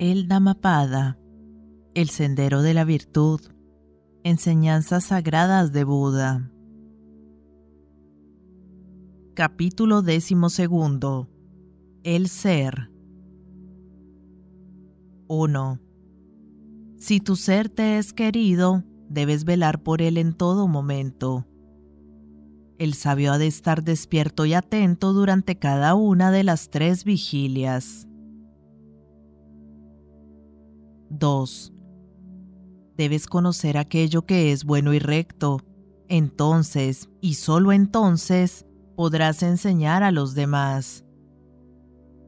El Dhammapada, el sendero de la virtud, enseñanzas sagradas de Buda. Capítulo decimosegundo. El ser. 1. Si tu ser te es querido, debes velar por él en todo momento. El sabio ha de estar despierto y atento durante cada una de las tres vigilias. 2. Debes conocer aquello que es bueno y recto. Entonces, y solo entonces, podrás enseñar a los demás.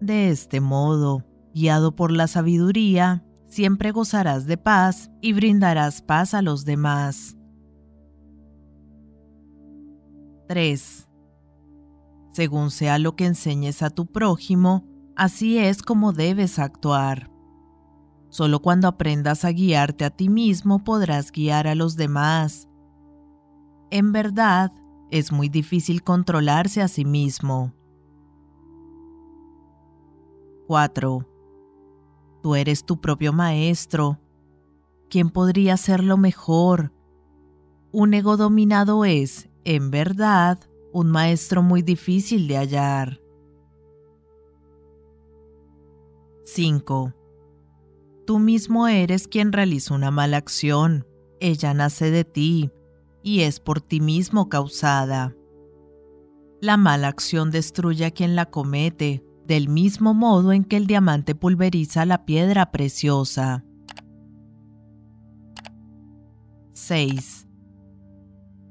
De este modo, guiado por la sabiduría, siempre gozarás de paz y brindarás paz a los demás. 3. Según sea lo que enseñes a tu prójimo, así es como debes actuar. Solo cuando aprendas a guiarte a ti mismo podrás guiar a los demás. En verdad, es muy difícil controlarse a sí mismo. 4. Tú eres tu propio maestro. ¿Quién podría lo mejor? Un ego dominado es, en verdad, un maestro muy difícil de hallar. 5. Tú mismo eres quien realiza una mala acción. Ella nace de ti y es por ti mismo causada. La mala acción destruye a quien la comete, del mismo modo en que el diamante pulveriza la piedra preciosa. 6.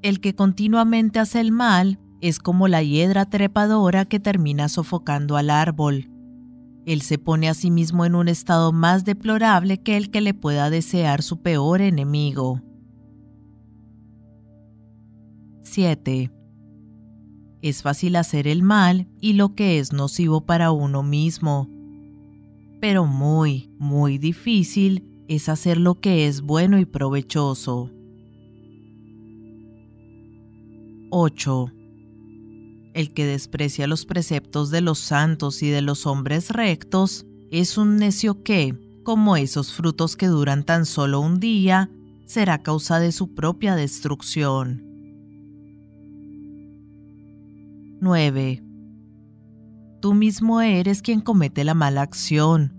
El que continuamente hace el mal es como la hiedra trepadora que termina sofocando al árbol él se pone a sí mismo en un estado más deplorable que el que le pueda desear su peor enemigo. 7. Es fácil hacer el mal y lo que es nocivo para uno mismo, pero muy, muy difícil es hacer lo que es bueno y provechoso. 8. El que desprecia los preceptos de los santos y de los hombres rectos es un necio que, como esos frutos que duran tan solo un día, será causa de su propia destrucción. 9. Tú mismo eres quien comete la mala acción.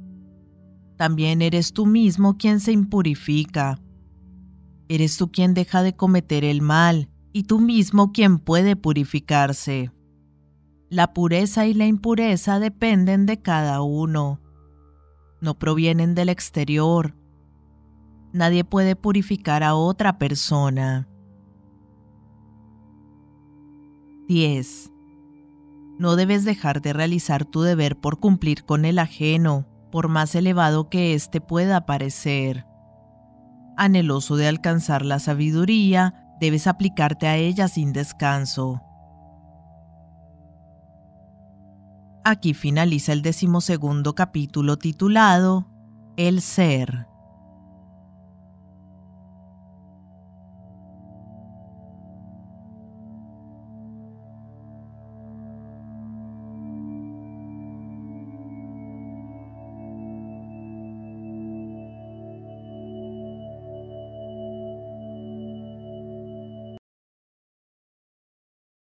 También eres tú mismo quien se impurifica. Eres tú quien deja de cometer el mal y tú mismo quien puede purificarse. La pureza y la impureza dependen de cada uno. No provienen del exterior. Nadie puede purificar a otra persona. 10. No debes dejar de realizar tu deber por cumplir con el ajeno, por más elevado que éste pueda parecer. Anheloso de alcanzar la sabiduría, debes aplicarte a ella sin descanso. Aquí finaliza el decimosegundo capítulo titulado El Ser.